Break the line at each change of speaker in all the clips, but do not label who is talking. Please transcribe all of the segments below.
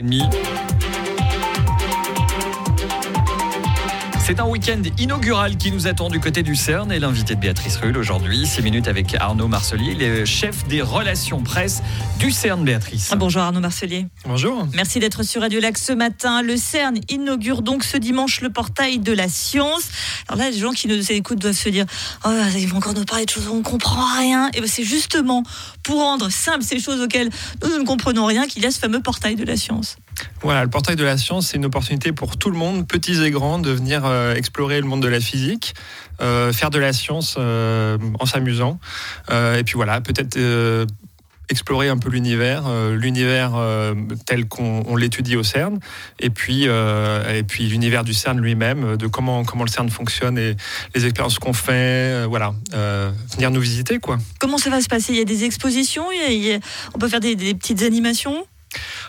demi. C'est un week-end inaugural qui nous attend du côté du CERN et l'invité de Béatrice Rulle aujourd'hui, 6 minutes avec Arnaud Marcelier, le chef des relations presse du CERN, Béatrice.
Ah, bonjour Arnaud Marcelier.
Bonjour.
Merci d'être sur Radio Lac ce matin. Le CERN inaugure donc ce dimanche le portail de la science. Alors là, les gens qui nous écoutent doivent se dire oh, ils vont encore nous parler de choses où on ne comprend rien. Et ben, c'est justement pour rendre simple ces choses auxquelles nous ne comprenons rien qu'il y a ce fameux portail de la science.
Voilà, le portail de la science, c'est une opportunité pour tout le monde, petits et grands, de venir euh, explorer le monde de la physique, euh, faire de la science euh, en s'amusant. et puis voilà, peut-être explorer un peu l'univers, l'univers tel qu'on l'étudie au CERN, et puis, puis l'univers du CERN lui-même, de comment, comment le CERN fonctionne et les expériences qu'on fait, voilà, venir nous visiter quoi.
Comment ça va se passer? Il y a des expositions, on peut faire des petites animations?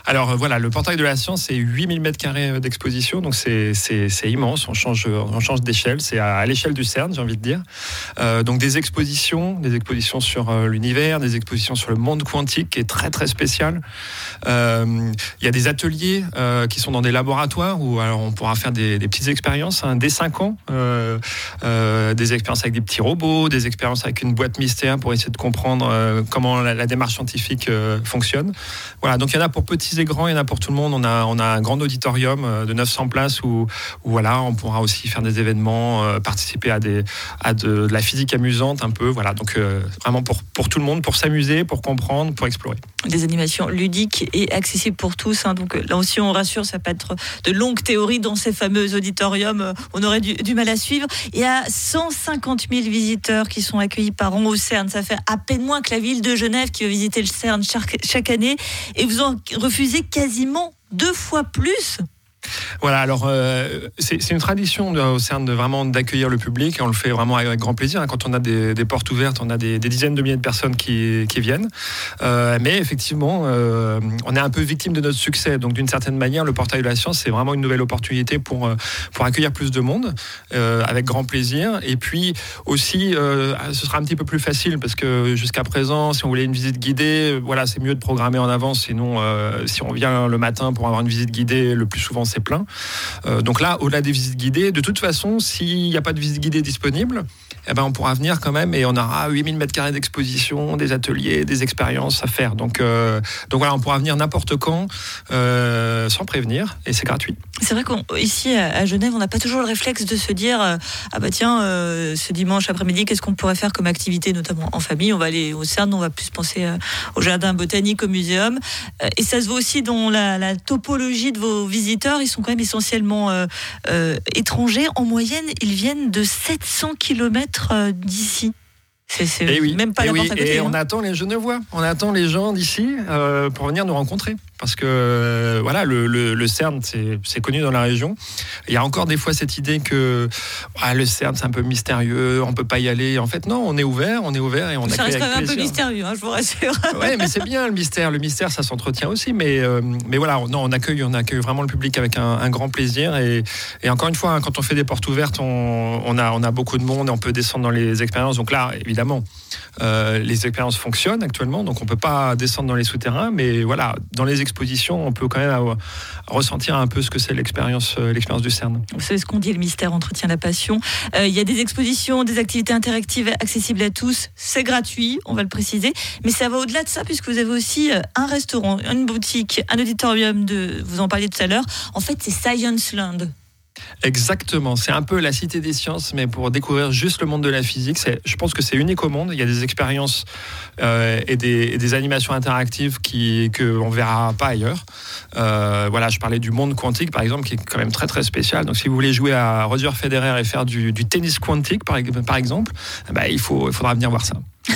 Alors euh, voilà, le portail de la science, c'est 8000 m2 d'exposition, donc c'est immense, on change, on change d'échelle, c'est à, l'échelle du CERN, j'ai envie de dire. Euh, donc des expositions, des expositions sur euh, l'univers, des expositions sur le monde quantique, qui est très très spécial. Il y a des ateliers qui sont dans des laboratoires où alors, on pourra faire des, petites expériences hein, dès 5 ans, des expériences avec des petits robots, des expériences avec une boîte mystère pour essayer de comprendre comment la, la, démarche scientifique fonctionne. Voilà, donc il y en a pour petits et grands, il y en a pour tout le monde. On a, un grand auditorium euh, de 900 places où, voilà, on pourra aussi faire des événements, euh, participer à, des, à de, la physique amusante un peu. Voilà, donc euh, vraiment pour, tout le monde, pour s'amuser, pour comprendre, pour explorer.
Des animations ludiques et accessibles pour tous. Hein. donc là aussi, on rassure, ça peut être de longues théories dans ces fameux auditoriums. On aurait du, mal à suivre. Il y a 150 000 visiteurs qui sont accueillis par an au CERN. Ça fait à peine moins que la ville de Genève qui va visiter le CERN chaque, chaque année. Et vous en refusez quasiment deux fois plus
voilà, alors euh, c'est une tradition au CERN de vraiment d'accueillir le public on le fait vraiment avec grand plaisir. Hein. Quand on a des, portes ouvertes, on a des, dizaines de milliers de personnes qui, viennent. Euh, mais effectivement, euh, on est un peu victime de notre succès. Donc d'une certaine manière, le portail de la science, c'est vraiment une nouvelle opportunité pour, pour accueillir plus de monde avec grand plaisir. Et puis aussi, ce sera un petit peu plus facile parce que jusqu'à présent, si on voulait une visite guidée, voilà, c'est mieux de programmer en avance. Sinon, si on vient le matin pour avoir une visite guidée, le plus souvent c'est Euh, donc là, au-delà des visites guidées, de toute façon, s'il n'y a pas de visite guidée disponible, eh ben, on pourra venir quand même et on aura 8000 m2 d'exposition, des ateliers, des expériences à faire. Donc, euh, donc voilà, on pourra venir n'importe quand euh, sans prévenir et c'est gratuit.
C'est vrai qu'ici à Genève, on n'a pas toujours le réflexe de se dire ah bah tiens, ce dimanche après-midi, qu'est-ce qu'on pourrait faire comme activité, notamment en famille? On va aller au CERN, on va plus penser au jardin botanique, au muséum. et ça se voit aussi dans la, la, topologie de vos visiteurs. Ils sont quand même essentiellement étrangers. En moyenne, ils viennent de 700 km euh, d'ici.
C'est eh même pas eh la Et hein. on attend les Genevois, on attend les gens d'ici euh, pour venir nous rencontrer parce que euh, voilà, le, le, CERN, c'est connu dans la région. Il y a encore des fois cette idée que ah, le CERN, c'est un peu mystérieux, on peut pas y aller. En fait, non, on est ouvert, on est ouvert et on
Ça reste quand même un peu mystérieux, hein, je vous rassure.
Oui, mais c'est bien le mystère. Le mystère, ça s'entretient aussi. Mais, euh, mais voilà, non, on accueille, on accueille vraiment le public avec un, grand plaisir. Et, et, encore une fois, hein, quand on fait des portes ouvertes, on, on, a, on a beaucoup de monde et on peut descendre dans les expériences. Donc là, évidemment, euh, les expériences fonctionnent actuellement, donc on peut pas descendre dans les souterrains. Mais voilà, dans les expériences on peut quand même ressentir un peu ce que c'est l'expérience, euh, l'expérience du CERN.
C'est ce qu'on dit, le mystère entretient la passion. Euh, il y a des expositions, des activités interactives accessibles à tous. C'est gratuit, on va le préciser. Mais ça va au-delà de ça, puisque vous avez aussi euh, un restaurant, une boutique, un auditorium, de, vous en parliez tout à l'heure. En fait, c'est Science Land.
Exactement, c'est un peu la cité des sciences, mais pour découvrir juste le monde de la physique. Je pense que c'est unique au monde. Il y a des expériences euh, et, des, animations interactives qui qu'on verra pas ailleurs. Euh, voilà, je parlais du monde quantique par exemple, qui est quand même très très spécial. Donc si vous voulez jouer à Roger Federer et faire du, tennis quantique par, par exemple, eh ben, il, faut, il faudra venir voir ça.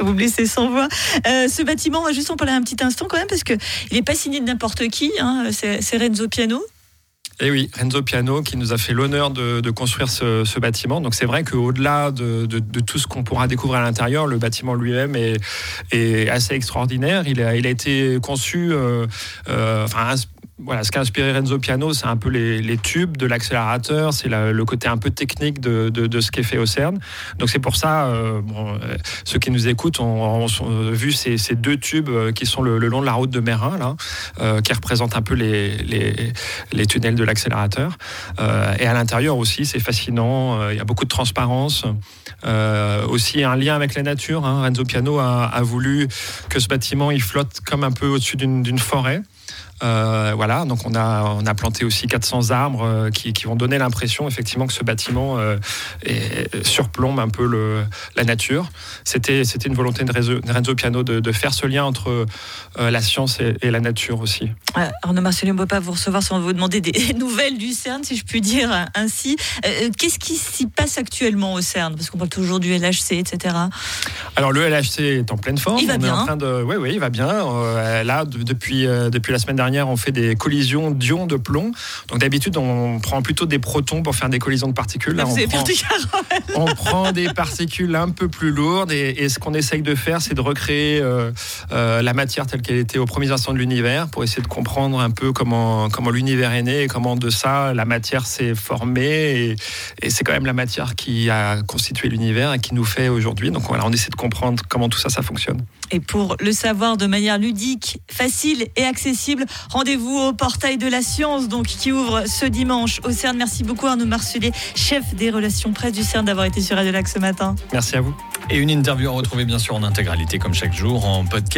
vous blesser sans voix. Euh, ce bâtiment, on va juste en parler un petit instant quand même, parce qu'il n'est pas signé de n'importe qui. Hein. C'est Renzo Piano.
Et eh oui, Renzo Piano qui nous a fait l'honneur de, construire ce, bâtiment. Donc c'est vrai qu'au-delà de, tout ce qu'on pourra découvrir à l'intérieur, le bâtiment lui-même est, assez extraordinaire. Il a, été conçu, euh, euh, voilà, ce qu'a inspiré Renzo Piano, c'est un peu les, tubes de l'accélérateur, c'est le côté un peu technique de, de, ce qui est fait au CERN. Donc c'est pour ça, bon, ceux qui nous écoutent ont, vu ces, deux tubes qui sont le, long de la route de Mérin, là, qui représentent un peu les, tunnels de l'accélérateur. et à l'intérieur aussi, c'est fascinant, il y a beaucoup de transparence. aussi un lien avec la nature. Hein. Renzo Piano a, a voulu que ce bâtiment il flotte comme un peu au-dessus d'une forêt. Euh, voilà, donc on a, on a planté aussi 400 arbres euh, qui, vont donner l'impression effectivement que ce bâtiment euh, surplombe un peu le, la nature. C'était, une volonté de Renzo, Piano de, faire ce lien entre la science et, la nature aussi.
Arnaud Marcelin, on ne peut pas vous recevoir sans vous demander des nouvelles du CERN, si je puis dire ainsi. qu'est-ce qui s'y passe actuellement au CERN? Parce qu'on parle toujours du LHC, etc.
Alors le LHC est en pleine forme.
Il va bien.
Oui, oui, il va bien. là, depuis, depuis la semaine dernière, on fait des collisions d'ions de plomb. Donc d'habitude, on prend plutôt des protons pour faire des collisions de particules.
Là,
on,
prend,
on prend des particules un peu plus lourdes et, ce qu'on essaye de faire, c'est de recréer euh, euh, la matière telle qu'elle était au premier instant de l'univers pour essayer de comprendre un peu comment, comment l'univers est né et comment de ça la matière s'est formée. Et, c'est quand même la matière qui a constitué l'univers et qui nous fait aujourd'hui. Donc voilà, on essaie de comprendre comment tout ça, ça fonctionne.
Et pour le savoir de manière ludique, facile et accessible, rendez-vous au portail de la science, donc qui ouvre ce dimanche au CERN. Merci beaucoup Arnaud Marcelet, chef des relations presse du CERN, d'avoir été sur Radio Lac ce matin.
Merci à vous.
Et une interview à retrouver bien sûr en intégralité comme chaque jour en podcast.